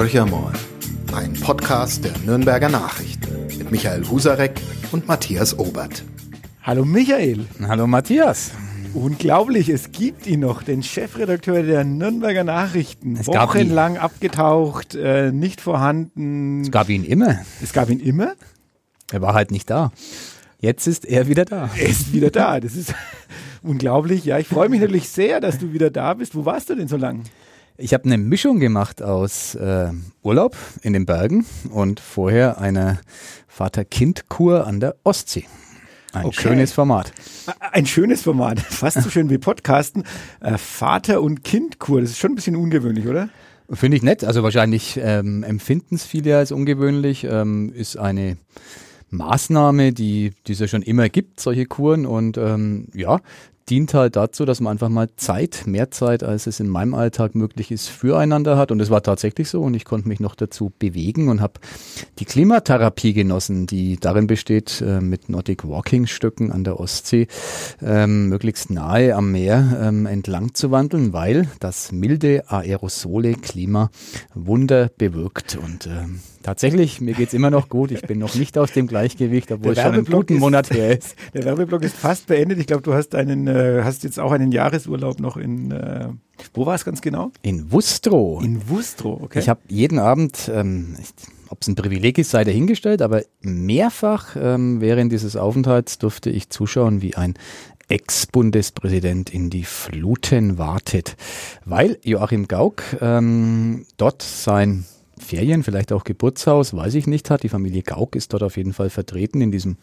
Horcher ein Podcast der Nürnberger Nachrichten mit Michael Husarek und Matthias Obert. Hallo Michael. Hallo Matthias. Unglaublich, es gibt ihn noch, den Chefredakteur der Nürnberger Nachrichten. Es gab Wochenlang abgetaucht, äh, nicht vorhanden. Es gab ihn immer. Es gab ihn immer. Er war halt nicht da. Jetzt ist er wieder da. Er ist wieder da. Das ist unglaublich. Ja, ich freue mich natürlich sehr, dass du wieder da bist. Wo warst du denn so lange? Ich habe eine Mischung gemacht aus äh, Urlaub in den Bergen und vorher eine Vater-Kind-Kur an der Ostsee. Ein Okay. schönes Format. Ein schönes Format, fast so schön wie Podcasten. Äh, Vater- und Kindkur, das ist schon ein bisschen ungewöhnlich, oder? Finde ich nett. Also wahrscheinlich ähm, empfinden es viele als ungewöhnlich. Ähm, ist eine Maßnahme, die die es ja schon immer gibt, solche Kuren. Und ähm, ja, dient halt dazu, dass man einfach mal Zeit, mehr Zeit, als es in meinem Alltag möglich ist, füreinander hat. Und es war tatsächlich so. Und ich konnte mich noch dazu bewegen und habe die Klimatherapie genossen, die darin besteht, äh, mit Nordic Walking Stöcken an der Ostsee ähm, möglichst nahe am Meer ähm, entlang zu wandeln, weil das milde aerosole Klima Wunder bewirkt. Und ähm, tatsächlich, mir geht's immer noch gut. Ich bin noch nicht aus dem Gleichgewicht, obwohl es Der schon einen Werbeblock guten ist- Monat her ist. Der Werbeblock ist fast beendet. Ich glaube, du hast einen, äh, hast jetzt auch einen Jahresurlaub noch in, äh, wo war es ganz genau? In Wustrow. In Wustrow, okay. Ich habe jeden Abend, ähm, ob es ein Privileg ist, sei dahingestellt, aber mehrfach ähm, während dieses Aufenthalts durfte ich zuschauen, wie ein Ex-Bundespräsident in die Fluten wartet, weil Joachim Gauck ähm, dort sein Ferien, vielleicht auch Geburtshaus, weiß ich nicht, hat. Die Familie Gauck ist dort auf jeden Fall vertreten in diesem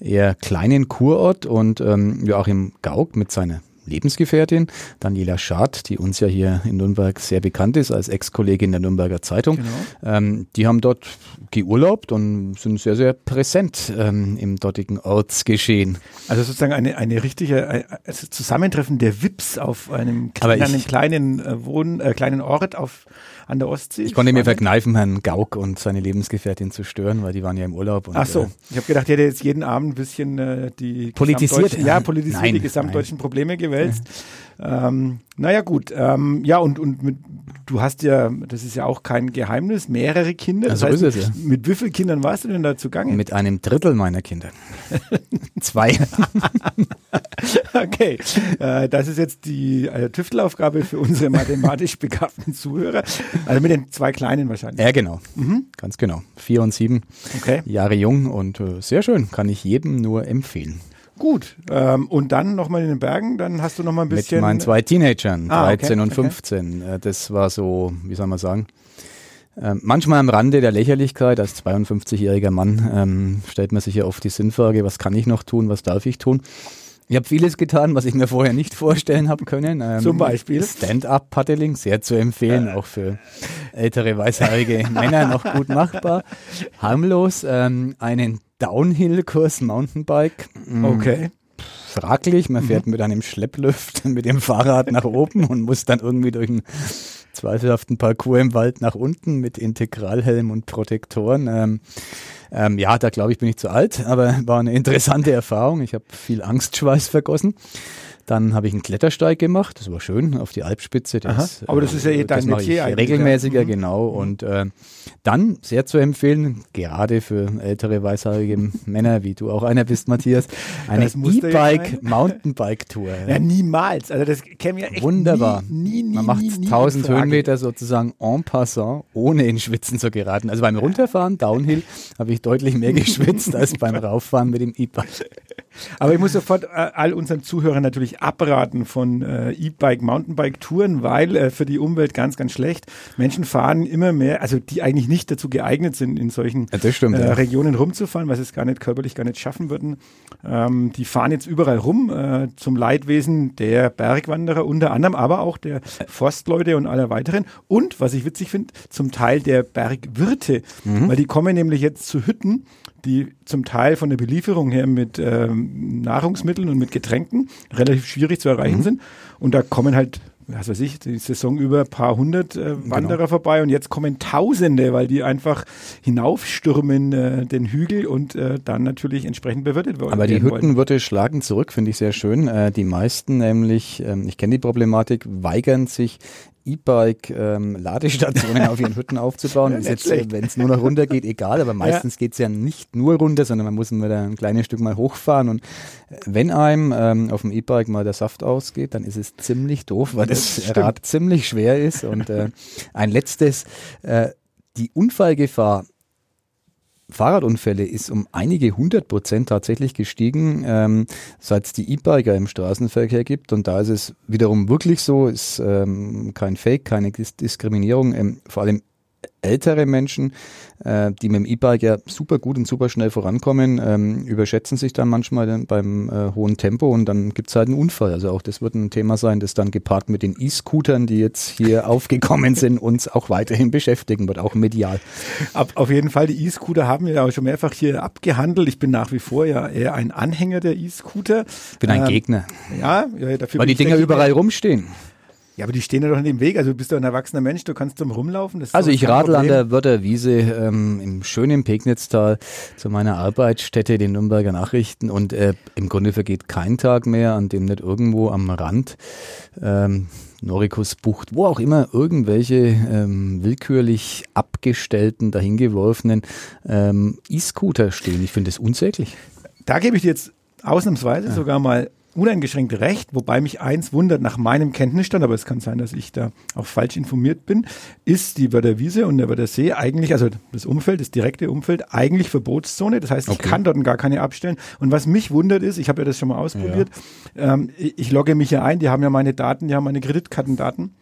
eher kleinen Kurort und ähm, Joachim Gauck mit seiner Lebensgefährtin Daniela Schad, die uns ja hier in Nürnberg sehr bekannt ist als Ex-Kollegin der Nürnberger Zeitung. Genau. Ähm, die haben dort geurlaubt und sind sehr, sehr präsent ähm, im dortigen Ortsgeschehen. Also sozusagen eine, eine richtige äh, also Zusammentreffen der Vips auf einem, Aber in einem ich- kleinen äh, Wohn, äh, kleinen Ort auf an der Ostsee. Ich konnte mir verkneifen, Herrn Gauck und seine Lebensgefährtin zu stören, weil die waren ja im Urlaub. Und, Ach so, äh, ich habe gedacht, ihr hättet jetzt jeden Abend ein bisschen äh, die Politisiert? ja, politisiert Nein, die gesamtdeutschen Probleme gewälzt. Ähm, naja gut, ähm, ja und, und mit, du hast ja, das ist ja auch kein Geheimnis, mehrere Kinder. Das so heißt, ist es, ja. Mit wie vielen Kindern warst du denn da zugange? mit einem Drittel meiner Kinder. Zwei. Okay, äh, das ist jetzt die äh, Tüftelaufgabe für unsere mathematisch begabten Zuhörer. Also mit den zwei Kleinen wahrscheinlich. Ja, genau. Ganz genau. Vier und sieben Okay, Jahre jung und äh, sehr schön. Kann ich jedem nur empfehlen. gut. Ähm, und dann nochmal in den Bergen, dann hast du nochmal ein bisschen... Mit meinen zwei Teenagern, Ah, okay, 13 und okay. 15. Äh, Das war so, wie soll man sagen, äh, manchmal am Rande der Lächerlichkeit. Als 52-jähriger Mann ähm, stellt man sich ja oft die Sinnfrage, was kann ich noch tun, was darf ich tun? Ich habe vieles getan, was ich mir vorher nicht vorstellen habe können. Ähm, Zum Beispiel? Stand-up-Paddling, sehr zu empfehlen, auch für ältere weißhaarige Männer noch gut machbar. Harmlos, ähm, einen Downhill-Kurs Mountainbike. Mm, Okay. fraglich. Man fährt mit einem Schlepplift mit dem Fahrrad nach oben und muss dann irgendwie durch einen zweifelhaften Parcours im Wald nach unten mit Integralhelm und Protektoren. Ähm, ähm, ja, da glaube ich, bin ich zu alt, aber war eine interessante Erfahrung. Ich habe viel Angstschweiß vergossen. Dann habe ich einen Klettersteig gemacht, das war schön, auf die Alpspitze. Aha, aber das ist ja eh dein das Metier eigentlich, regelmäßiger, ja. Mhm. genau. Und äh, dann, sehr zu empfehlen, gerade für ältere weißhaarige Männer, wie du auch einer bist, Matthias, eine Das musste ja sein. E-Bike-Mountainbike-Tour. Ja, niemals. Also das kennen wir echt Wunderbar. nie, nie, nie, Man macht nie, nie 1000 in Frage. Höhenmeter sozusagen en passant, ohne in Schwitzen zu geraten. Also beim Runterfahren, Downhill, habe ich deutlich mehr geschwitzt als beim Rauffahren mit dem E-Bike. Aber ich muss sofort äh, all unseren Zuhörern natürlich abraten von äh, E-Bike, Mountainbike-Touren, weil äh, für die Umwelt ganz, ganz schlecht. Menschen fahren immer mehr, also die eigentlich nicht dazu geeignet sind, in solchen Ja, stimmt, äh, ja. Regionen rumzufahren, weil sie es gar nicht körperlich gar nicht schaffen würden. Ähm, die fahren jetzt überall rum äh, zum Leidwesen der Bergwanderer unter anderem, aber auch der Forstleute und aller weiteren. Und, was ich witzig finde, zum Teil der Bergwirte, Mhm. weil die kommen nämlich jetzt zu Hütten, die zum Teil von der Belieferung her mit ähm, Nahrungsmitteln und mit Getränken relativ schwierig zu Mhm. erreichen sind. Und da kommen halt, was weiß ich, die Saison über ein paar hundert äh, Genau. Wanderer vorbei und jetzt kommen Tausende, weil die einfach hinaufstürmen äh, den Hügel und äh, dann natürlich entsprechend bewirtet worden Aber die werden. Hüttenwirte schlagen zurück, finde ich sehr schön. Äh, die meisten nämlich, ähm, ich kenne die Problematik, weigern sich, E-Bike-Ladestationen ähm, auf ihren Hütten aufzubauen. Ja, ist jetzt, wenn es nur noch runter geht, egal, aber meistens ja. geht es ja nicht nur runter, sondern man muss mal ein kleines Stück mal hochfahren. Und äh, wenn einem ähm, auf dem E-Bike mal der Saft ausgeht, dann ist es ziemlich doof, weil das, das Rad ziemlich schwer ist. Und äh, ein letztes, äh, die Unfallgefahr Fahrradunfälle ist um einige hundert Prozent tatsächlich gestiegen, ähm, seit es die E-Biker im Straßenverkehr gibt. Und da ist es wiederum wirklich so, ist ähm, kein Fake, keine Diskriminierung. Ähm, vor allem ältere Menschen, äh, die mit dem E-Bike ja super gut und super schnell vorankommen, ähm, überschätzen sich dann manchmal dann beim äh, hohen Tempo und dann gibt's halt einen Unfall. Also auch das wird ein Thema sein, das dann gepaart mit den E-Scootern, die jetzt hier aufgekommen sind, uns auch weiterhin beschäftigen wird, auch medial. Ab, auf jeden Fall, die E-Scooter haben wir ja schon mehrfach hier abgehandelt. Ich bin nach wie vor ja eher ein Anhänger der E-Scooter. Ich bin ein ähm, Gegner. Ja, ja dafür Weil die Dinger überall rumstehen. Ja, aber die stehen ja doch nicht im Weg. Also du bist doch ein erwachsener Mensch, du kannst zum rumlaufen. also ich radel an der Wörterwiese ähm, im schönen Pegnitztal zu meiner Arbeitsstätte, den Nürnberger Nachrichten. Und äh, im Grunde vergeht kein Tag mehr, an dem nicht irgendwo am Rand ähm, Norikusbucht, wo auch immer irgendwelche ähm, willkürlich abgestellten, dahingeworfenen ähm, E-Scooter stehen. Ich finde das unsäglich. Da gebe ich dir jetzt ausnahmsweise ja. sogar mal uneingeschränkt recht, wobei mich eins wundert nach meinem Kenntnisstand, aber es kann sein, dass ich da auch falsch informiert bin, ist die Wörderwiese und der Wördersee eigentlich, also das Umfeld, das direkte Umfeld, eigentlich Verbotszone. Das heißt, okay. ich kann dort gar keine abstellen. Und was mich wundert ist, ich habe ja das schon mal ausprobiert, ja. ähm, ich logge mich ja ein, die haben ja meine Daten, die haben meine Kreditkartendaten.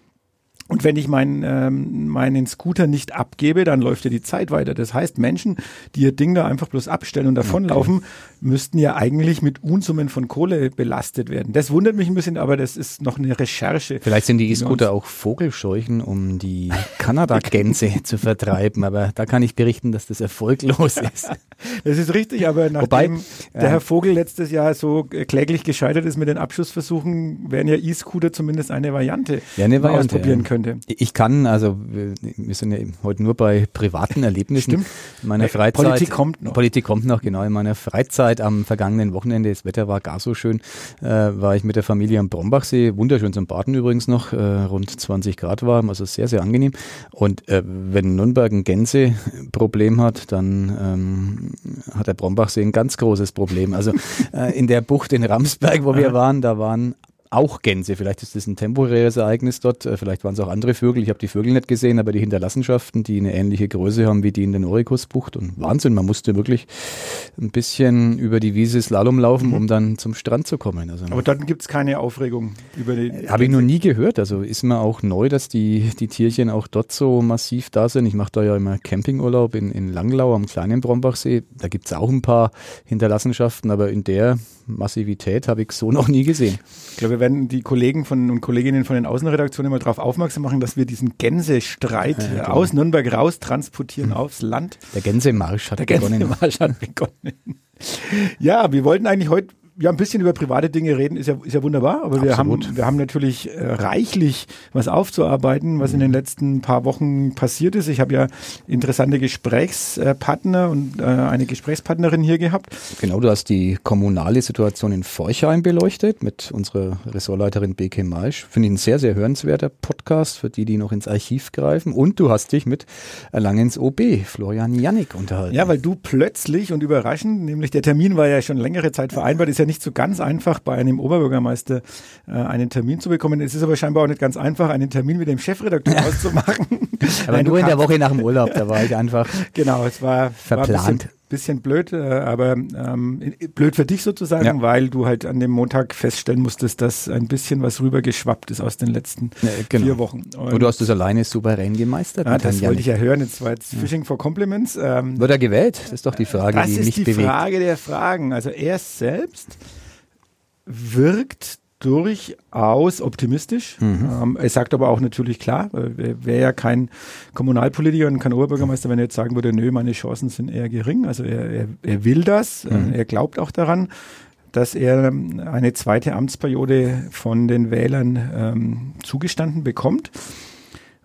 Und wenn ich meinen, ähm, meinen Scooter nicht abgebe, dann läuft ja die Zeit weiter. Das heißt, Menschen, die ihr Ding da einfach bloß abstellen und davonlaufen, okay. Müssten ja eigentlich mit Unsummen von Kohle belastet werden. Das wundert mich ein bisschen, aber das ist noch eine Recherche. Vielleicht sind die E-Scooter auch Vogelscheuchen, um die Kanada-Gänse zu vertreiben, aber da kann ich berichten, dass das erfolglos ist. Das ist richtig, aber nachdem Wobei, der Herr Vogel letztes Jahr so kläglich gescheitert ist mit den Abschussversuchen, wären ja E-Scooter zumindest eine Variante, ja, eine Variante ausprobieren ja. könnte. Ich kann, also wir sind ja heute nur bei privaten Erlebnissen. Stimmt. In meiner Freizeit. Politik kommt noch. Politik kommt noch, genau. In meiner Freizeit am vergangenen Wochenende, das Wetter war gar so schön, äh, war ich mit der Familie am Brombachsee, wunderschön zum Baden übrigens noch, äh, rund 20 Grad warm, also sehr, sehr angenehm. Und äh, wenn Nürnberg ein Gänseproblem hat, dann ähm, hat der Brombachsee ein ganz großes Problem. Also äh, in der Bucht in Ramsberg, wo wir waren, da waren auch Gänse. Vielleicht ist das ein temporäres Ereignis dort, äh, vielleicht waren es auch andere Vögel. Ich habe die Vögel nicht gesehen, aber die Hinterlassenschaften, die eine ähnliche Größe haben wie die in den Orikusbucht. Und Wahnsinn, man musste wirklich ein bisschen über die Wiese Slalom laufen, mhm. um dann zum Strand zu kommen. Also, aber dann gibt es keine Aufregung über die. Äh, habe ich noch nie gehört. Also ist mir auch neu, dass die, die Tierchen auch dort so massiv da sind. Ich mache da ja immer Campingurlaub in, in Langlau am kleinen Brombachsee. Da gibt es auch ein paar Hinterlassenschaften, aber in der Massivität habe ich so noch nie gesehen. Ich glaube, wir werden die Kollegen von, und Kolleginnen von den Außenredaktionen mal darauf aufmerksam machen, dass wir diesen Gänsestreit ja, genau. aus Nürnberg raus transportieren mhm. aufs Land. Der Gänsemarsch hat Der begonnen. Der Gänsemarsch hat begonnen. Ja, wir wollten eigentlich heute ja, ein bisschen über private Dinge reden ist ja, ist ja wunderbar, aber wir haben, wir haben natürlich äh, reichlich was aufzuarbeiten, was in den letzten paar Wochen passiert ist. Ich habe ja interessante Gesprächspartner und äh, eine Gesprächspartnerin hier gehabt. Genau, du hast die kommunale Situation in Forchheim beleuchtet mit unserer Ressortleiterin BK Maisch. Finde ich ein sehr, sehr hörenswerter Podcast für die, die noch ins Archiv greifen. Und du hast dich mit Erlangens OB, Florian Jannik, unterhalten. Ja, weil du plötzlich und überraschend, nämlich der Termin war ja schon längere Zeit vereinbart, ist ja nicht so ganz einfach, bei einem Oberbürgermeister äh, einen Termin zu bekommen. Es ist aber scheinbar auch nicht ganz einfach, einen Termin mit dem Chefredakteur ja. auszumachen. aber Nein, nur in der Woche nach dem Urlaub, da war ich einfach Genau, es war verplant. War bisschen blöd, äh, aber ähm, blöd für dich sozusagen, ja. weil du halt an dem Montag feststellen musstest, dass ein bisschen was rübergeschwappt ist aus den letzten ja, genau. vier Wochen. Und, Und, du hast das alleine souverän gemeistert. Ja, das wollte ich ja hören. Jetzt war jetzt Fishing for Compliments. Ähm, Wird er gewählt? Das ist doch die Frage, die mich bewegt. Das ist die Frage der Fragen. Also er selbst wirkt durchaus optimistisch. Mhm. Ähm, er sagt aber auch natürlich klar, er wäre ja kein Kommunalpolitiker und kein Oberbürgermeister, wenn er jetzt sagen würde, nö, meine Chancen sind eher gering. Also er, er, er will das, äh, mhm. er glaubt auch daran, dass er eine zweite Amtsperiode von den Wählern ähm, zugestanden bekommt.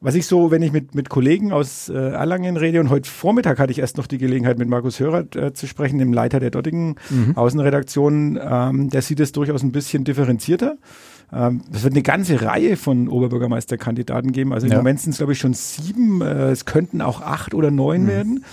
Was ich so, wenn ich mit, mit Kollegen aus äh, Erlangen rede, und heute Vormittag hatte ich erst noch die Gelegenheit, mit Markus Hörer äh, zu sprechen, dem Leiter der dortigen mhm. Außenredaktion, ähm, der sieht es durchaus ein bisschen differenzierter. Ähm, es wird eine ganze Reihe von Oberbürgermeisterkandidaten geben. Also im Ja. Moment sind es, glaube ich, schon sieben. Äh, es könnten auch acht oder neun Mhm. werden.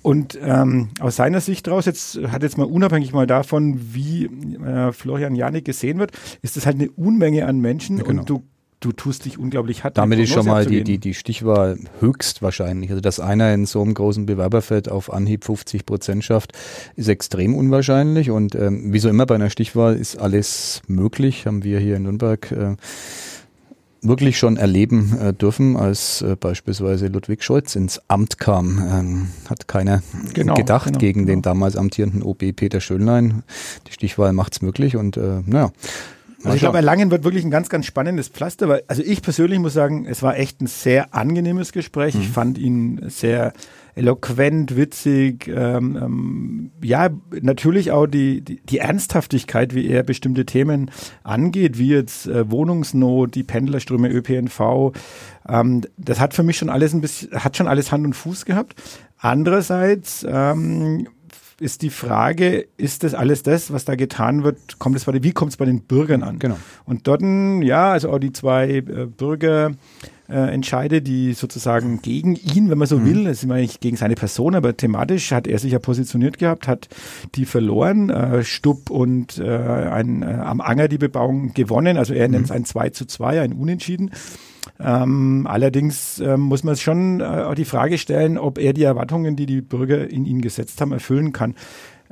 Und ähm, aus seiner Sicht daraus, jetzt hat jetzt mal unabhängig mal davon, wie äh, Florian Janik gesehen wird, ist das halt eine Unmenge an Menschen Ja, genau. und du, du tust dich unglaublich hart. Damit ist schon mal die, die, die Stichwahl höchstwahrscheinlich. Also, dass einer in so einem großen Bewerberfeld auf Anhieb 50 Prozent schafft, ist extrem unwahrscheinlich. Und ähm, wie so immer bei einer Stichwahl ist alles möglich. Haben wir hier in Nürnberg äh, wirklich schon erleben äh, dürfen, als äh, beispielsweise Ludwig Scholz ins Amt kam. Ähm, hat keiner Genau, gedacht genau, gegen den genau. damals amtierenden OB Peter Schönlein. Die Stichwahl macht's möglich und äh, naja. Also ich glaube, Erlangen wird wirklich ein ganz, ganz spannendes Pflaster, weil, also ich persönlich muss sagen, es war echt ein sehr angenehmes Gespräch. Mhm. Ich fand ihn sehr eloquent, witzig, ähm, ähm, ja, natürlich auch die, die, die Ernsthaftigkeit, wie er bestimmte Themen angeht, wie jetzt äh, Wohnungsnot, die Pendlerströme, ÖPNV, ähm, das hat für mich schon alles ein bisschen, hat schon alles Hand und Fuß gehabt. Andererseits, ähm, ist die Frage, ist das alles das, was da getan wird, kommt es bei den, wie kommt es bei den Bürgern an? Genau. Und dort, ja, also auch die zwei äh, Bürger äh, Entscheide, die sozusagen gegen ihn, wenn man so will, das ist immer nicht gegen seine Person, aber thematisch hat er sich ja positioniert gehabt, hat die verloren, äh, Stubb und äh, ein, äh, am Anger die Bebauung gewonnen, also er nennt es ein 2 zu 2, ein Unentschieden. Ähm, allerdings ähm, muss man schon äh, die Frage stellen, ob er die Erwartungen, die die Bürger in ihn gesetzt haben, erfüllen kann.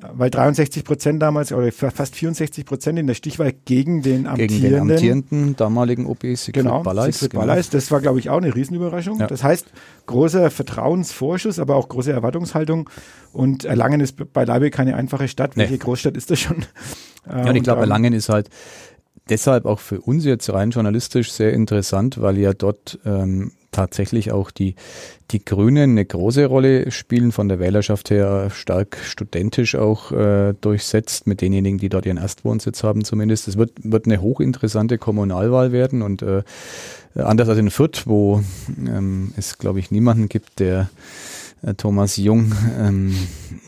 Äh, Weil 63 Prozent damals, oder fa- fast 64 Prozent in der Stichwahl gegen den amtierenden, gegen den amtierenden damaligen OB Siegfried genau, Balleis. Siegfried Balleis, das war, glaube ich, auch eine Riesenüberraschung. Ja. Das heißt, großer Vertrauensvorschuss, aber auch große Erwartungshaltung. Und Erlangen ist beileibe keine einfache Stadt. Nee. Welche Großstadt ist das schon? Ja, und ich glaube, ähm, Erlangen ist halt deshalb auch für uns jetzt rein journalistisch sehr interessant, weil ja dort ähm, tatsächlich auch die, die Grünen eine große Rolle spielen, von der Wählerschaft her stark studentisch auch äh, durchsetzt, mit denjenigen, die dort ihren Erstwohnsitz haben zumindest. Es wird, wird eine hochinteressante Kommunalwahl werden und äh, anders als in Fürth, wo ähm, es, glaube ich, niemanden gibt, der Thomas Jung ähm,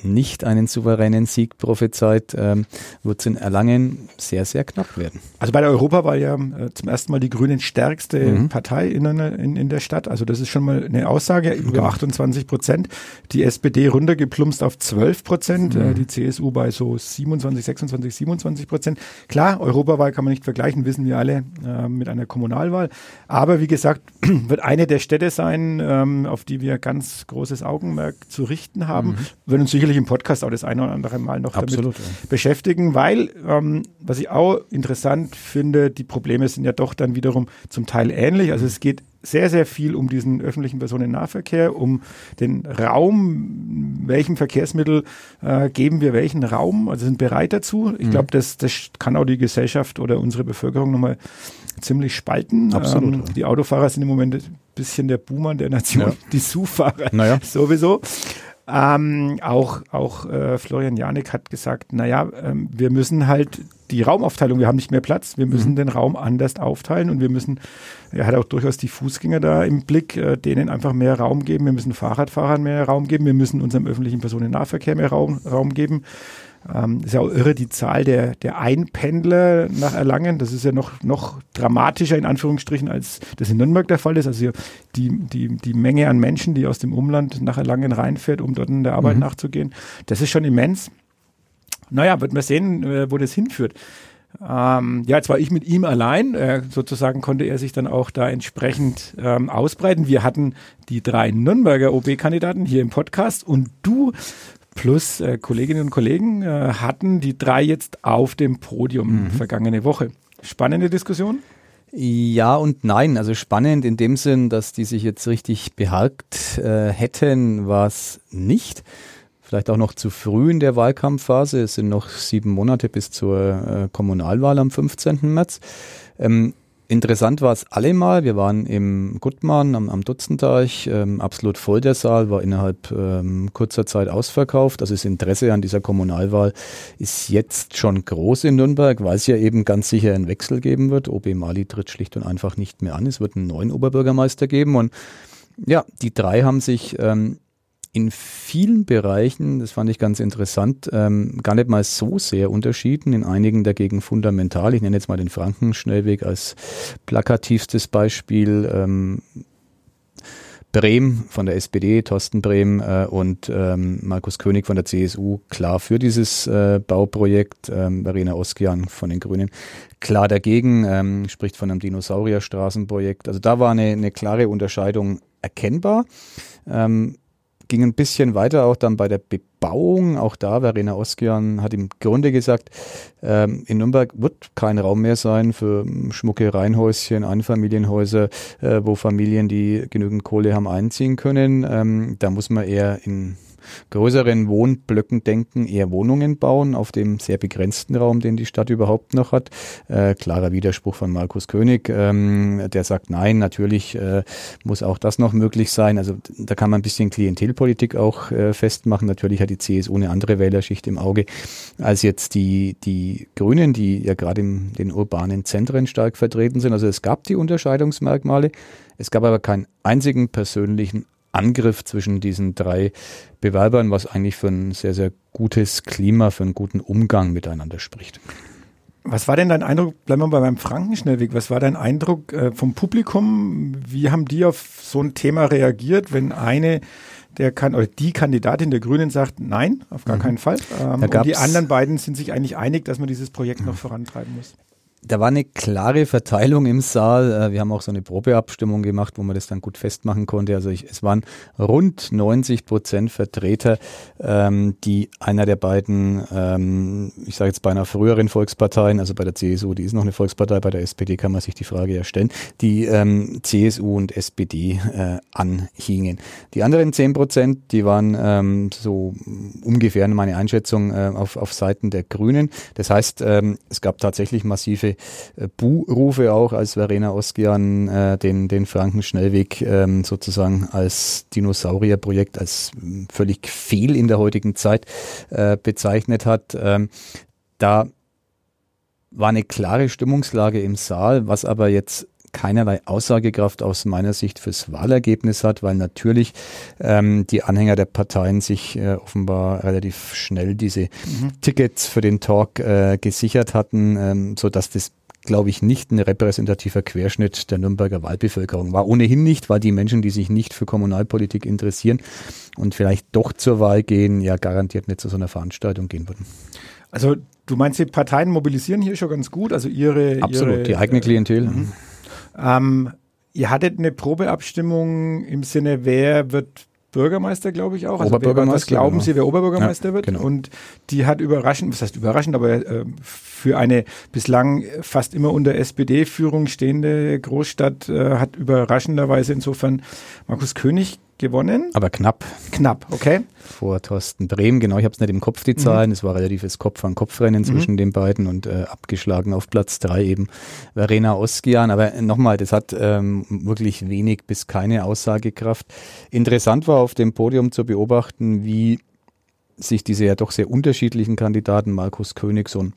nicht einen souveränen Sieg prophezeit, ähm, wird es in Erlangen sehr, sehr knapp werden. Also bei der Europawahl ja äh, zum ersten Mal die Grünen stärkste Mhm. Partei in, einer, in, in der Stadt. Also das ist schon mal eine Aussage, über Genau. 28 Prozent. Die SPD runtergeplumpst auf 12 Prozent, Mhm. äh, die CSU bei so 27, 26, 27 Prozent. Klar, Europawahl kann man nicht vergleichen, wissen wir alle, äh, mit einer Kommunalwahl. Aber wie gesagt, wird eine der Städte sein, ähm, auf die wir ganz großes Augenmerk zu richten haben. Wir werden uns sicherlich im Podcast auch das eine oder andere Mal noch damit Absolut, ja. beschäftigen, weil, ähm, was ich auch interessant finde, die Probleme sind ja doch dann wiederum zum Teil ähnlich. Also es geht sehr, sehr viel um diesen öffentlichen Personennahverkehr, um den Raum, welchem Verkehrsmittel äh, geben wir welchen Raum, also sind bereit dazu. Ich glaube, das, das kann auch die Gesellschaft oder unsere Bevölkerung nochmal ziemlich spalten. Absolut, Ähm, die Autofahrer sind im Moment bisschen der Boomer der Nation, Ja. die SUV-Fahrer Naja. sowieso. Ähm, auch auch äh, Florian Janik hat gesagt, naja, ähm, wir müssen halt die Raumaufteilung, wir haben nicht mehr Platz, wir müssen den Raum anders aufteilen und wir müssen, er hat auch durchaus die Fußgänger da im Blick, äh, denen einfach mehr Raum geben, wir müssen Fahrradfahrern mehr Raum geben, wir müssen unserem öffentlichen Personennahverkehr mehr Raum, Raum geben. Ähm, ist ja auch irre, die Zahl der, der Einpendler nach Erlangen, das ist ja noch, noch dramatischer in Anführungsstrichen, als das in Nürnberg der Fall ist. Also die, die, die Menge an Menschen, die aus dem Umland nach Erlangen reinfährt, um dort in der Arbeit nachzugehen, das ist schon immens. Naja, wird man sehen, äh, wo das hinführt. Ähm, ja, jetzt war ich mit ihm allein. Äh, sozusagen konnte er sich dann auch da entsprechend ähm, ausbreiten. Wir hatten die drei Nürnberger OB-Kandidaten hier im Podcast und du plus äh, Kolleginnen und Kollegen äh, hatten die drei jetzt auf dem Podium vergangene Woche. Spannende Diskussion. Ja und nein. Also spannend in dem Sinn, dass die sich jetzt richtig beharkt äh, hätten, war es nicht. Vielleicht auch noch zu früh in der Wahlkampfphase. Es sind noch sieben Monate bis zur äh, Kommunalwahl am 15. März. Ähm, interessant war es allemal. Wir waren im Gutmann am, am Dutzendeich. Ähm, absolut voll der Saal, war innerhalb ähm, kurzer Zeit ausverkauft. Also das Interesse an dieser Kommunalwahl ist jetzt schon groß in Nürnberg, weil es ja eben ganz sicher einen Wechsel geben wird. OB Mali tritt schlicht und einfach nicht mehr an. Es wird einen neuen Oberbürgermeister geben. Und ja, die drei haben sich ähm, in vielen Bereichen, das fand ich ganz interessant, ähm, gar nicht mal so sehr unterschieden, in einigen dagegen fundamental. Ich nenne jetzt mal den Frankenschnellweg als plakativstes Beispiel. Ähm, Brehm von der SPD, Thorsten Brehm äh, und ähm, Markus König von der CSU klar für dieses äh, Bauprojekt, ähm, Verena Oskian von den Grünen klar dagegen, ähm, spricht von einem Dinosaurierstraßenprojekt. Also da war eine, eine klare Unterscheidung erkennbar. Ähm, ging ein bisschen weiter auch dann bei der Bebauung. Auch da, Verena Oskian hat im Grunde gesagt, ähm, in Nürnberg wird kein Raum mehr sein für schmucke Reihenhäuschen, Einfamilienhäuser, äh, wo Familien, die genügend Kohle haben, einziehen können. Ähm, da muss man eher in größeren Wohnblöcken denken, eher Wohnungen bauen auf dem sehr begrenzten Raum, den die Stadt überhaupt noch hat. Äh, klarer Widerspruch von Markus König, ähm, der sagt, nein, natürlich äh, muss auch das noch möglich sein. Also da kann man ein bisschen Klientelpolitik auch äh, festmachen. Natürlich hat die CSU eine andere Wählerschicht im Auge als jetzt die, die Grünen, die ja gerade in den urbanen Zentren stark vertreten sind. Also es gab die Unterscheidungsmerkmale. Es gab aber keinen einzigen persönlichen Angriff zwischen diesen drei Bewerbern, was eigentlich für ein sehr, sehr gutes Klima, für einen guten Umgang miteinander spricht. Was war denn dein Eindruck, bleiben wir bei meinem Frankenschnellweg, was war dein Eindruck äh, vom Publikum? Wie haben die auf so ein Thema reagiert, wenn eine der kann oder die Kandidatin der Grünen sagt, nein, auf gar mhm. keinen Fall. Ähm, und die anderen beiden sind sich eigentlich einig, dass man dieses Projekt mhm. noch vorantreiben muss da war eine klare Verteilung im Saal. Äh, wir haben auch so eine Probeabstimmung gemacht, wo man das dann gut festmachen konnte. Also ich, es waren rund 90 Prozent Vertreter, ähm, die einer der beiden, ähm, ich sage jetzt bei einer früheren Volksparteien, also bei der CSU, die ist noch eine Volkspartei, bei der SPD kann man sich die Frage ja stellen, die ähm, CSU und SPD äh, anhingen. Die anderen 10 Prozent, die waren ähm, so ungefähr meine Einschätzung äh, auf, auf Seiten der Grünen. Das heißt, ähm, es gab tatsächlich massive massive äh, Buhrufe auch, als Verena Oskian äh, den, den Frankenschnellweg ähm, sozusagen als Dinosaurierprojekt, als hm, völlig fehl in der heutigen Zeit äh, bezeichnet hat. Ähm, da war eine klare Stimmungslage im Saal, was aber jetzt keinerlei Aussagekraft aus meiner Sicht fürs Wahlergebnis hat, weil natürlich ähm, die Anhänger der Parteien sich äh, offenbar relativ schnell diese mhm. Tickets für den Talk äh, gesichert hatten, ähm, so dass das glaube ich, nicht ein repräsentativer Querschnitt der Nürnberger Wahlbevölkerung war. Ohnehin nicht, weil die Menschen, die sich nicht für Kommunalpolitik interessieren und vielleicht doch zur Wahl gehen, ja garantiert nicht zu so einer Veranstaltung gehen würden. Also du meinst, die Parteien mobilisieren hier schon ganz gut, also ihre... Absolut, ihre, die eigene Klientel. Mhm. Ähm, ihr hattet eine Probeabstimmung im Sinne, wer wird Bürgermeister, glaube ich auch. Also Oberbürgermeister. was glauben genau. Sie, wer Oberbürgermeister ja, wird? Genau. Und die hat überraschend, was heißt überraschend, aber äh, für eine bislang fast immer unter SPD-Führung stehende Großstadt äh, hat überraschenderweise insofern Markus König gewonnen. Aber knapp. Knapp, okay. Vor Thorsten Brehm, genau, ich habe es nicht im Kopf, die Zahlen. Mhm. Es war relatives Kopf-an-Kopf-Rennen zwischen mhm. den beiden und äh, abgeschlagen auf Platz drei eben Verena Oskian. Aber nochmal, das hat ähm, wirklich wenig bis keine Aussagekraft. Interessant war auf dem Podium zu beobachten, wie sich diese ja doch sehr unterschiedlichen Kandidaten, Markus König, so ein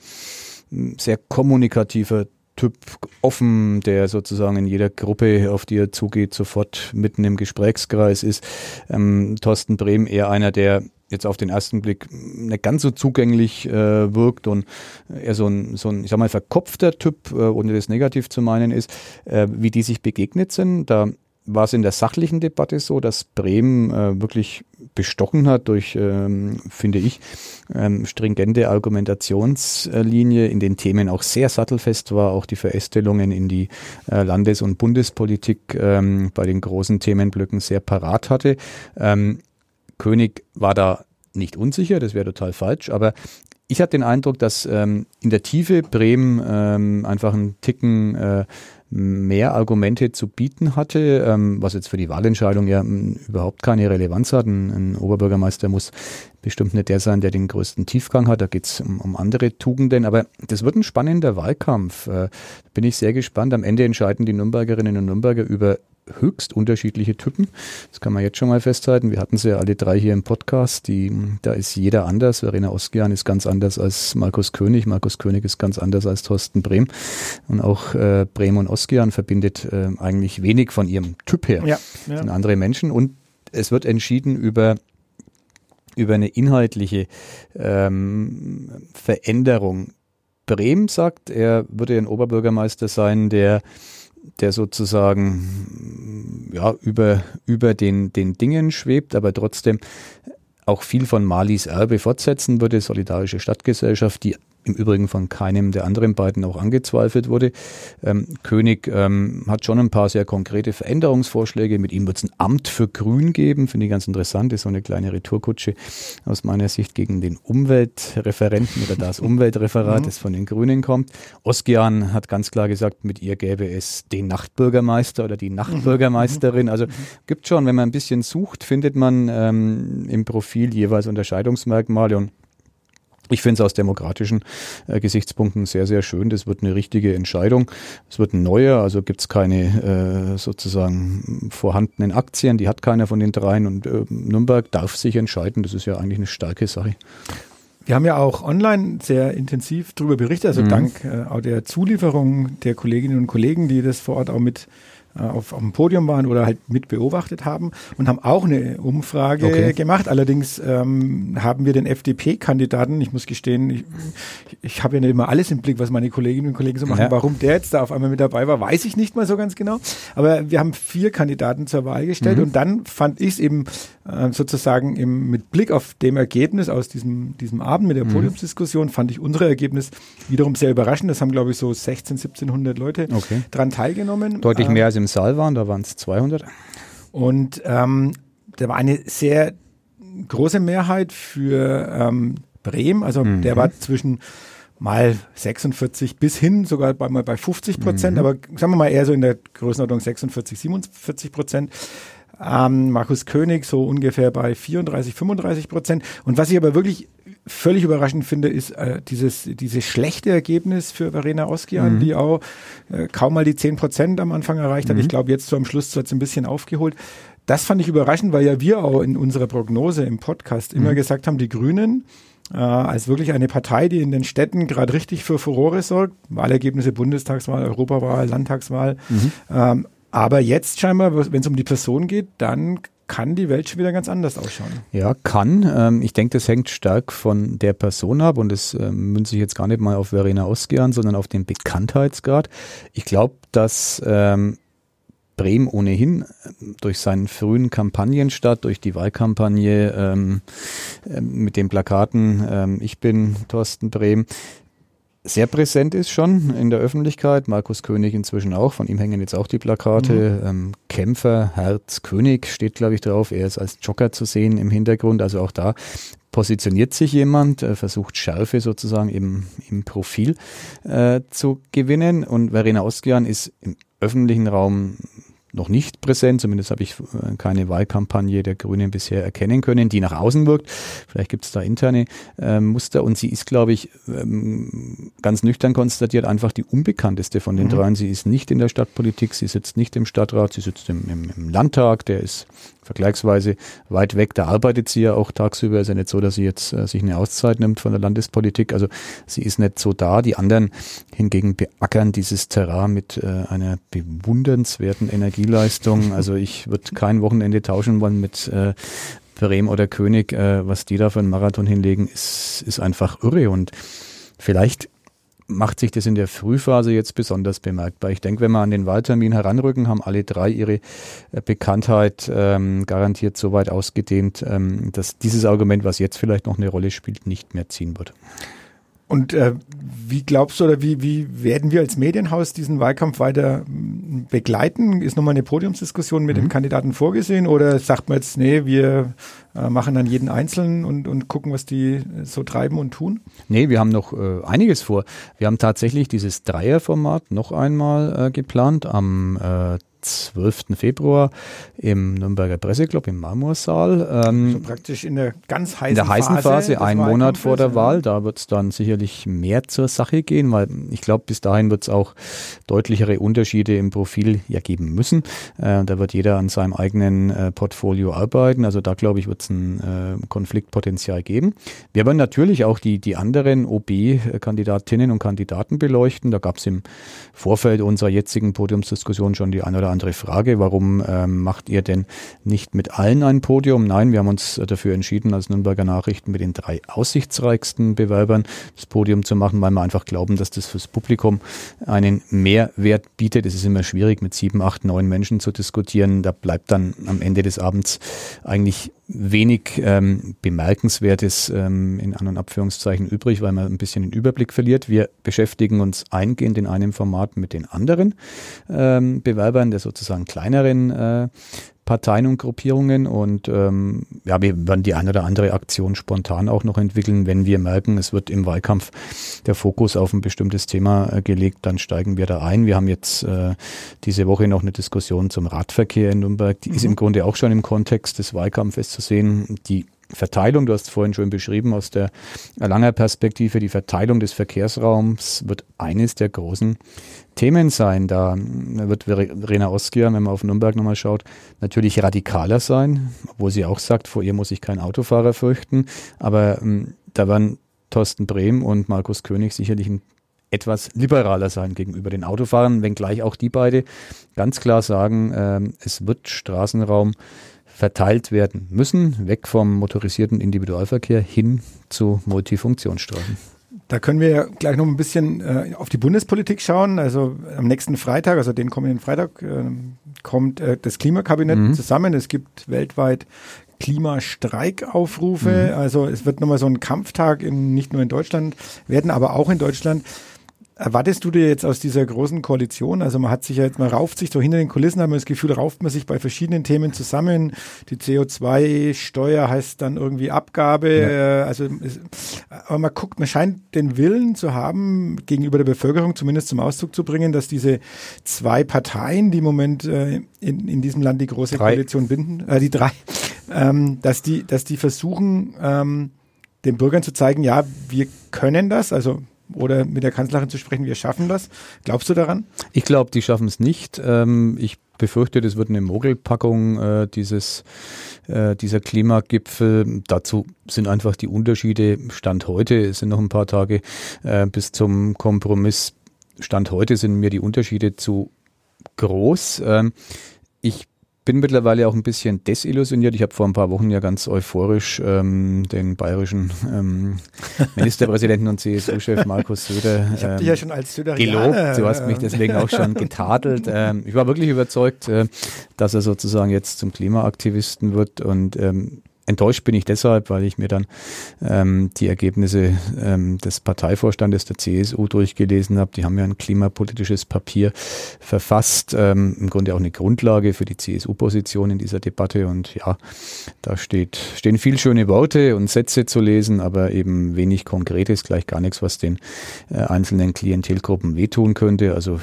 sehr kommunikativer Typ offen, der sozusagen in jeder Gruppe, auf die er zugeht, sofort mitten im Gesprächskreis ist. Ähm, Thorsten Brehm eher einer, der jetzt auf den ersten Blick nicht ganz so zugänglich äh, wirkt und eher so ein, so ein, ich sag mal, verkopfter Typ, äh, ohne das negativ zu meinen ist, äh, wie die sich begegnet sind. Da war es in der sachlichen Debatte so, dass Bremen äh, wirklich bestochen hat durch, ähm, finde ich, ähm, stringente Argumentationslinie, in den Themen auch sehr sattelfest war, auch die Verästelungen in die äh, Landes- und Bundespolitik ähm, bei den großen Themenblöcken sehr parat hatte. Ähm, König war da nicht unsicher, das wäre total falsch, aber ich hatte den Eindruck, dass ähm, in der Tiefe Bremen ähm, einfach einen Ticken äh, mehr Argumente zu bieten hatte, ähm, was jetzt für die Wahlentscheidung ja m, überhaupt keine Relevanz hat. Ein, ein, Oberbürgermeister muss bestimmt nicht der sein, der den größten Tiefgang hat. Da geht's um, um andere Tugenden. Aber das wird ein spannender Wahlkampf. Äh, bin ich sehr gespannt. Am Ende entscheiden die Nürnbergerinnen und Nürnberger über höchst unterschiedliche Typen. Das kann man jetzt schon mal festhalten. Wir hatten sie ja alle drei hier im Podcast. Die, da ist jeder anders. Verena Oskian ist ganz anders als Markus König. Markus König ist ganz anders als Thorsten Brehm. Und auch äh, Brehm und Oskian verbindet äh, eigentlich wenig von ihrem Typ her. Ja, ja. Das sind andere Menschen. Und es wird entschieden über über eine inhaltliche ähm, Veränderung. Brehm sagt, er würde ein Oberbürgermeister sein, der der sozusagen ja über über den den Dingen schwebt, aber trotzdem auch viel von Malis Erbe fortsetzen würde, solidarische Stadtgesellschaft, die im Übrigen von keinem der anderen beiden auch angezweifelt wurde. Ähm, König ähm, hat schon ein paar sehr konkrete Veränderungsvorschläge. Mit ihm wird es ein Amt für Grün geben, finde ich ganz interessant. Ist so eine kleine Retourkutsche aus meiner Sicht gegen den Umweltreferenten oder das Umweltreferat, mhm. das von den Grünen kommt. Oskian hat ganz klar gesagt, mit ihr gäbe es den Nachtbürgermeister oder die mhm. Nachtbürgermeisterin. Also mhm. gibt schon, wenn man ein bisschen sucht, findet man ähm, im Profil jeweils Unterscheidungsmerkmale und ich finde es aus demokratischen äh, Gesichtspunkten sehr, sehr schön. Das wird eine richtige Entscheidung. Es wird ein neuer, also gibt es keine äh, sozusagen vorhandenen Aktien, die hat keiner von den dreien und äh, Nürnberg darf sich entscheiden. Das ist ja eigentlich eine starke Sache. Wir haben ja auch online sehr intensiv darüber berichtet, also mhm. dank äh, auch der Zulieferung der Kolleginnen und Kollegen, die das vor Ort auch mit auf, auf dem Podium waren oder halt mit beobachtet haben und haben auch eine Umfrage okay. gemacht. Allerdings ähm, haben wir den FDP-Kandidaten, ich muss gestehen, ich, ich habe ja nicht immer alles im Blick, was meine Kolleginnen und Kollegen so machen. Ja. Warum der jetzt da auf einmal mit dabei war, weiß ich nicht mal so ganz genau. Aber wir haben vier Kandidaten zur Wahl gestellt mhm. und dann fand ich es eben äh, sozusagen im, mit Blick auf dem Ergebnis aus diesem, diesem Abend mit der mhm. Podiumsdiskussion, fand ich unser Ergebnis wiederum sehr überraschend. Das haben, glaube ich, so 16, 1700 Leute okay. dran teilgenommen. Deutlich mehr als im Saal waren, da waren es 200. Und ähm, da war eine sehr große Mehrheit für ähm, Bremen, also mhm. der war zwischen mal 46 bis hin sogar bei, mal bei 50 Prozent, mhm. aber sagen wir mal eher so in der Größenordnung 46, 47 Prozent. Ähm, Markus König so ungefähr bei 34, 35 Prozent. Und was ich aber wirklich völlig überraschend finde, ist äh, dieses, dieses schlechte Ergebnis für Verena Oskian, mhm. die auch äh, kaum mal die 10 Prozent am Anfang erreicht hat. Mhm. Ich glaube, jetzt so am Schluss hat es ein bisschen aufgeholt. Das fand ich überraschend, weil ja wir auch in unserer Prognose im Podcast immer mhm. gesagt haben, die Grünen äh, als wirklich eine Partei, die in den Städten gerade richtig für Furore sorgt. Wahlergebnisse Bundestagswahl, Europawahl, Landtagswahl. Mhm. Ähm, aber jetzt scheinbar, wenn es um die Person geht, dann kann die Welt schon wieder ganz anders ausschauen. Ja, kann. Ähm, ich denke, das hängt stark von der Person ab und das ähm, münze ich jetzt gar nicht mal auf Verena Oskian, sondern auf den Bekanntheitsgrad. Ich glaube, dass ähm, Brehm ohnehin durch seinen frühen Kampagnenstart, durch die Wahlkampagne mit den Plakaten Ich bin Thorsten Brehm, sehr präsent ist schon in der Öffentlichkeit. Markus König inzwischen auch. Von ihm hängen jetzt auch die Plakate. Mhm. Ähm, Kämpfer, Herz, König steht, glaube ich, drauf. Er ist als Jogger zu sehen im Hintergrund. Also auch da positioniert sich jemand, äh, versucht Schärfe sozusagen im, im Profil äh, zu gewinnen. Und Verena Oskian ist im öffentlichen Raum noch nicht präsent. Zumindest habe ich äh, keine Wahlkampagne der Grünen bisher erkennen können, die nach außen wirkt. Vielleicht gibt es da interne äh, Muster. Und sie ist, glaube ich, ähm, ganz nüchtern konstatiert, einfach die unbekannteste von den mhm. dreien. Sie ist nicht in der Stadtpolitik, sie sitzt nicht im Stadtrat, sie sitzt im, im, im Landtag, der ist vergleichsweise weit weg. Da arbeitet sie ja auch tagsüber. Ist ja nicht so, dass sie jetzt äh, sich eine Auszeit nimmt von der Landespolitik. Also sie ist nicht so da. Die anderen hingegen beackern dieses Terrain mit äh, einer bewundernswerten Energieleistung. Also ich würde kein Wochenende tauschen wollen mit äh, Brehm oder König. Äh, was die da für einen Marathon hinlegen, ist, ist einfach irre. Und vielleicht macht sich das in der Frühphase jetzt besonders bemerkbar. Ich denke, wenn wir an den Wahltermin heranrücken, haben alle drei ihre äh, Bekanntheit ähm, garantiert so weit ausgedehnt, ähm, dass dieses Argument, was jetzt vielleicht noch eine Rolle spielt, nicht mehr ziehen wird. Und äh, wie glaubst du oder wie, wie werden wir als Medienhaus diesen Wahlkampf weiter hm, begleiten? Ist nochmal eine Podiumsdiskussion mit mhm. dem Kandidaten vorgesehen oder sagt man jetzt, nee, wir äh, machen dann jeden Einzelnen und, und gucken, was die so treiben und tun? Nee, wir haben noch äh, einiges vor. Wir haben tatsächlich dieses Dreierformat noch einmal äh, geplant am äh, 12. Februar im Nürnberger Presseclub im Marmorsaal. Ähm, so praktisch in der ganz heißen Phase. In der heißen Phase, Phase einen Monat vor der Wahl. Da wird es dann sicherlich mehr zur Sache gehen, weil ich glaube, bis dahin wird es auch deutlichere Unterschiede im Profil ja geben müssen. Äh, da wird jeder an seinem eigenen äh, Portfolio arbeiten. Also da glaube ich, wird es ein äh, Konfliktpotenzial geben. Wir werden natürlich auch die, die anderen OB-Kandidatinnen und Kandidaten beleuchten. Da gab es im Vorfeld unserer jetzigen Podiumsdiskussion schon die ein oder andere Frage. Warum ähm, macht ihr denn nicht mit allen ein Podium? Nein, wir haben uns dafür entschieden, als Nürnberger Nachrichten mit den drei aussichtsreichsten Bewerbern das Podium zu machen, weil wir einfach glauben, dass das fürs Publikum einen Mehrwert bietet. Es ist immer schwierig, mit sieben, acht, neun Menschen zu diskutieren. Da bleibt dann am Ende des Abends eigentlich wenig ähm, Bemerkenswertes ähm, in anderen Abführungszeichen übrig, weil man ein bisschen den Überblick verliert. Wir beschäftigen uns eingehend in einem Format mit den anderen ähm, Bewerbern der sozusagen kleineren äh, Parteien und Gruppierungen und ähm, ja, wir werden die eine oder andere Aktion spontan auch noch entwickeln, wenn wir merken, es wird im Wahlkampf der Fokus auf ein bestimmtes Thema äh, gelegt, dann steigen wir da ein. Wir haben jetzt äh, diese Woche noch eine Diskussion zum Radverkehr in Nürnberg, die mhm. ist im Grunde auch schon im Kontext des Wahlkampfes zu sehen. Die Verteilung, du hast es vorhin schon beschrieben aus der Erlanger Perspektive, die Verteilung des Verkehrsraums wird eines der großen Themen sein. Da wird Verena Oskia, wenn man auf Nürnberg nochmal schaut, natürlich radikaler sein, obwohl sie auch sagt, vor ihr muss ich kein Autofahrer fürchten. Aber ähm, da werden Thorsten Brehm und Markus König sicherlich ein etwas liberaler sein gegenüber den Autofahrern, wenngleich auch die beide ganz klar sagen, äh, es wird Straßenraum verteilt werden müssen, weg vom motorisierten Individualverkehr hin zu Multifunktionsstraßen. Da können wir ja gleich noch ein bisschen äh, auf die Bundespolitik schauen. Also am nächsten Freitag, also den kommenden Freitag, äh, kommt äh, das Klimakabinett mhm. zusammen. Es gibt weltweit Klimastreikaufrufe. Mhm. Also es wird nochmal so ein Kampftag in, nicht nur in Deutschland werden, aber auch in Deutschland Erwartest du dir jetzt aus dieser großen Koalition, also man hat sich ja jetzt, man rauft sich so hinter den Kulissen, haben wir das Gefühl, rauft man sich bei verschiedenen Themen zusammen. Die CO2-Steuer heißt dann irgendwie Abgabe, ja. äh, also aber man guckt, man scheint den Willen zu haben, gegenüber der Bevölkerung zumindest zum Ausdruck zu bringen, dass diese zwei Parteien, die im Moment äh, in, in diesem Land die große drei. Koalition binden, äh, die drei, ähm, dass die, dass die versuchen, ähm, den Bürgern zu zeigen, ja, wir können das, also oder mit der Kanzlerin zu sprechen, wir schaffen das. Glaubst du daran? Ich glaube, die schaffen es nicht. Ähm, ich befürchte, das wird eine Mogelpackung äh, dieses, äh, dieser Klimagipfel. Dazu sind einfach die Unterschiede. Stand heute es sind noch ein paar Tage äh, bis zum Kompromiss. Stand heute sind mir die Unterschiede zu groß. Ähm, ich bin mittlerweile auch ein bisschen desillusioniert. Ich habe vor ein paar Wochen ja ganz euphorisch ähm, den bayerischen ähm, Ministerpräsidenten und CSU-Chef Markus Söder ich ähm, dich ja schon als gelobt. Du hast mich deswegen auch schon getadelt. Ähm, ich war wirklich überzeugt, äh, dass er sozusagen jetzt zum Klimaaktivisten wird und ähm, Enttäuscht bin ich deshalb, weil ich mir dann ähm, die Ergebnisse ähm, des Parteivorstandes der CSU durchgelesen habe. Die haben ja ein klimapolitisches Papier verfasst, ähm, im Grunde auch eine Grundlage für die CSU-Position in dieser Debatte. Und ja, da steht, stehen viel schöne Worte und Sätze zu lesen, aber eben wenig Konkretes, gleich gar nichts, was den äh, einzelnen Klientelgruppen wehtun könnte. Also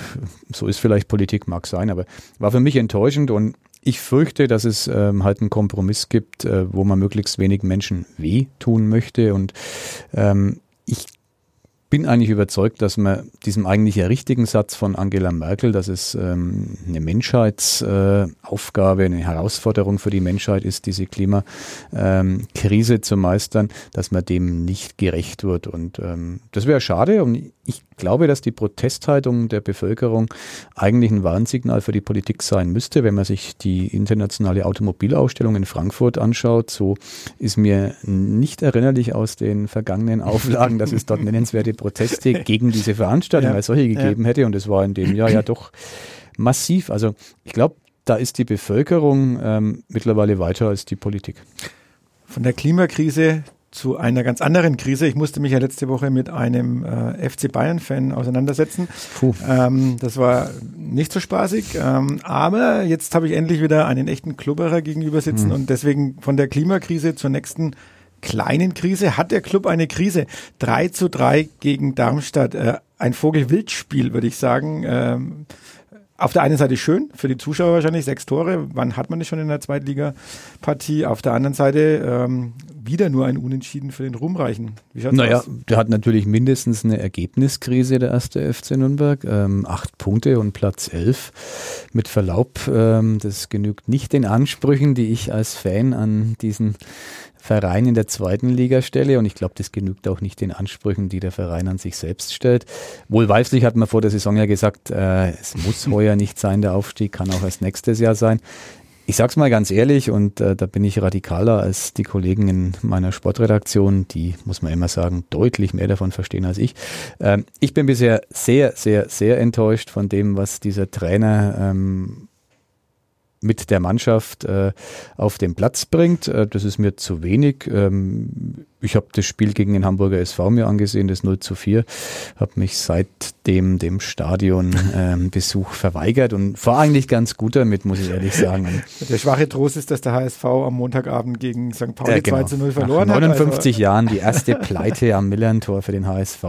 so ist vielleicht Politik, mag sein, aber war für mich enttäuschend und ich fürchte, dass es ähm, halt einen Kompromiss gibt, äh, wo man möglichst wenig Menschen wehtun möchte. Und ähm, ich bin eigentlich überzeugt, dass man diesem eigentlich richtigen Satz von Angela Merkel, dass es ähm, eine Menschheitsaufgabe, äh, eine Herausforderung für die Menschheit ist, diese Klimakrise ähm, zu meistern, dass man dem nicht gerecht wird. Und ähm, das wäre schade. Und ich glaube, dass die Protesthaltung der Bevölkerung eigentlich ein Warnsignal für die Politik sein müsste. Wenn man sich die internationale Automobilausstellung in Frankfurt anschaut, so ist mir nicht erinnerlich aus den vergangenen Auflagen, dass es dort nennenswerte Proteste gegen diese Veranstaltung ja, als solche gegeben ja. hätte. Und es war in dem Jahr ja doch massiv. Also ich glaube, da ist die Bevölkerung ähm, mittlerweile weiter als die Politik. Von der Klimakrise zu einer ganz anderen Krise. Ich musste mich ja letzte Woche mit einem äh, FC Bayern-Fan auseinandersetzen. Ähm, das war nicht so spaßig. Ähm, aber jetzt habe ich endlich wieder einen echten Klubberer gegenüber sitzen mhm. und deswegen von der Klimakrise zur nächsten kleinen Krise hat der Club eine Krise. 3 zu 3 gegen Darmstadt. Äh, ein Vogelwildspiel, würde ich sagen. Ähm, auf der einen Seite schön, für die Zuschauer wahrscheinlich, sechs Tore. Wann hat man das schon in der Zweitliga-Partie? Auf der anderen Seite ähm, wieder nur ein Unentschieden für den Ruhm reichen. Wie schaut's naja, aus? der hat natürlich mindestens eine Ergebniskrise, der erste FC Nürnberg. Ähm, acht Punkte und Platz elf. Mit Verlaub, ähm, das genügt nicht den Ansprüchen, die ich als Fan an diesen Verein in der zweiten Liga stelle und ich glaube, das genügt auch nicht den Ansprüchen, die der Verein an sich selbst stellt. Wohlweislich hat man vor der Saison ja gesagt, äh, es muss heuer nicht sein, der Aufstieg kann auch erst nächstes Jahr sein. Ich sag's mal ganz ehrlich und äh, da bin ich radikaler als die Kollegen in meiner Sportredaktion, die muss man immer sagen, deutlich mehr davon verstehen als ich. Ähm, ich bin bisher sehr, sehr, sehr enttäuscht von dem, was dieser Trainer ähm, mit der Mannschaft äh, auf den Platz bringt. Äh, das ist mir zu wenig. Ähm, ich habe das Spiel gegen den Hamburger SV mir angesehen, das 0 zu 4, habe mich seitdem dem Stadionbesuch ähm, verweigert und war eigentlich ganz gut damit, muss ich ehrlich sagen. Der schwache Trost ist, dass der HSV am Montagabend gegen St. Pauli äh, genau. 2 zu 0 verloren Nach 59 hat. Also Jahren die erste Pleite am Millern-Tor für den HSV.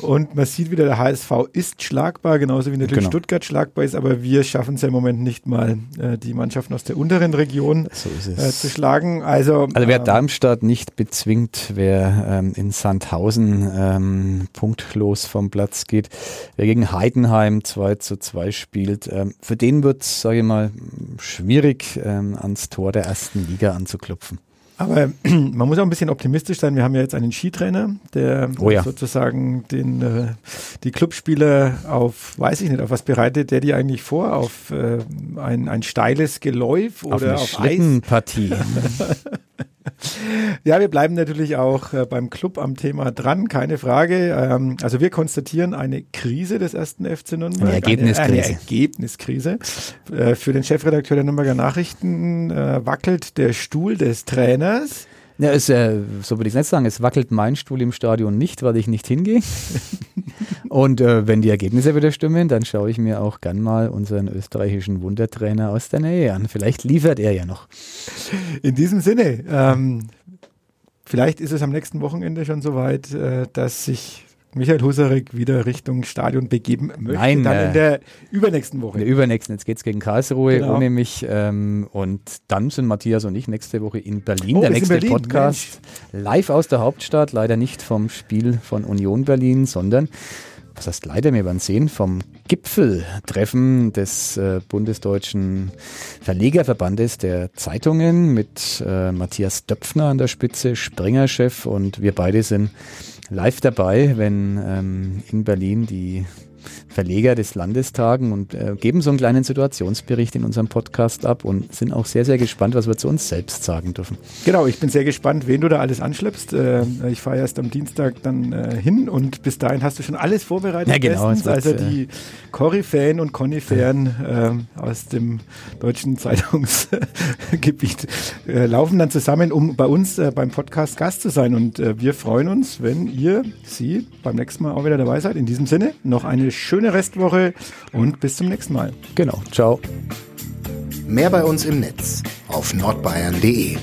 Und man sieht wieder, der HSV ist schlagbar, genauso wie natürlich genau. Stuttgart schlagbar ist, aber wir schaffen es ja im Moment nicht mal, äh, die Mannschaften aus der unteren Region so äh, zu schlagen. Also, also wer ähm, Darmstadt nicht bezwingt, und wer ähm, in Sandhausen ähm, punktlos vom Platz geht, wer gegen Heidenheim 2 zu 2 spielt, ähm, für den wird es, sage ich mal, schwierig, ähm, ans Tor der ersten Liga anzuklopfen. Aber man muss auch ein bisschen optimistisch sein. Wir haben ja jetzt einen Skitrainer, der oh ja. sozusagen den, äh, die Clubspieler auf, weiß ich nicht, auf was bereitet der die eigentlich vor? Auf äh, ein, ein steiles Geläuf oder auf, eine auf Eis? ja, wir bleiben natürlich auch äh, beim Club am Thema dran, keine Frage. Ähm, also wir konstatieren eine Krise des ersten FC Nürnberg. Eine Ergebniskrise. Eine, eine Ergebniskrise. Äh, für den Chefredakteur der Nürnberger Nachrichten äh, wackelt der Stuhl des Trainers. Ja, es, äh, so würde ich es nicht sagen. Es wackelt mein Stuhl im Stadion nicht, weil ich nicht hingehe. Und äh, wenn die Ergebnisse wieder stimmen, dann schaue ich mir auch gern mal unseren österreichischen Wundertrainer aus der Nähe an. Vielleicht liefert er ja noch. In diesem Sinne, ähm, vielleicht ist es am nächsten Wochenende schon soweit, äh, dass sich Michael Husarek wieder Richtung Stadion begeben möchte. Nein, dann äh, in der übernächsten Woche. In der übernächsten. Jetzt geht's gegen Karlsruhe genau. ohne mich. Ähm, und dann sind Matthias und ich nächste Woche in Berlin. Oh, der nächste Berlin, Podcast Mensch. live aus der Hauptstadt. Leider nicht vom Spiel von Union Berlin, sondern was heißt leider, wir werden sehen, vom Gipfeltreffen des äh, bundesdeutschen Verlegerverbandes der Zeitungen mit äh, Matthias Döpfner an der Spitze, Springer-Chef und wir beide sind live dabei, wenn ähm, in Berlin die Verleger des Landestagen und äh, geben so einen kleinen Situationsbericht in unserem Podcast ab und sind auch sehr, sehr gespannt, was wir zu uns selbst sagen dürfen. Genau, ich bin sehr gespannt, wen du da alles anschleppst. Äh, ich fahre erst am Dienstag dann äh, hin und bis dahin hast du schon alles vorbereitet. Ja, genau. Wird, also die Cory-Fan und Conny-Fan ähm, aus dem deutschen Zeitungsgebiet äh, laufen dann zusammen, um bei uns äh, beim Podcast Gast zu sein. Und äh, wir freuen uns, wenn ihr sie beim nächsten Mal auch wieder dabei seid. In diesem Sinne, noch eine schöne Restwoche und bis zum nächsten Mal. Genau, ciao. Mehr bei uns im Netz auf nordbayern.de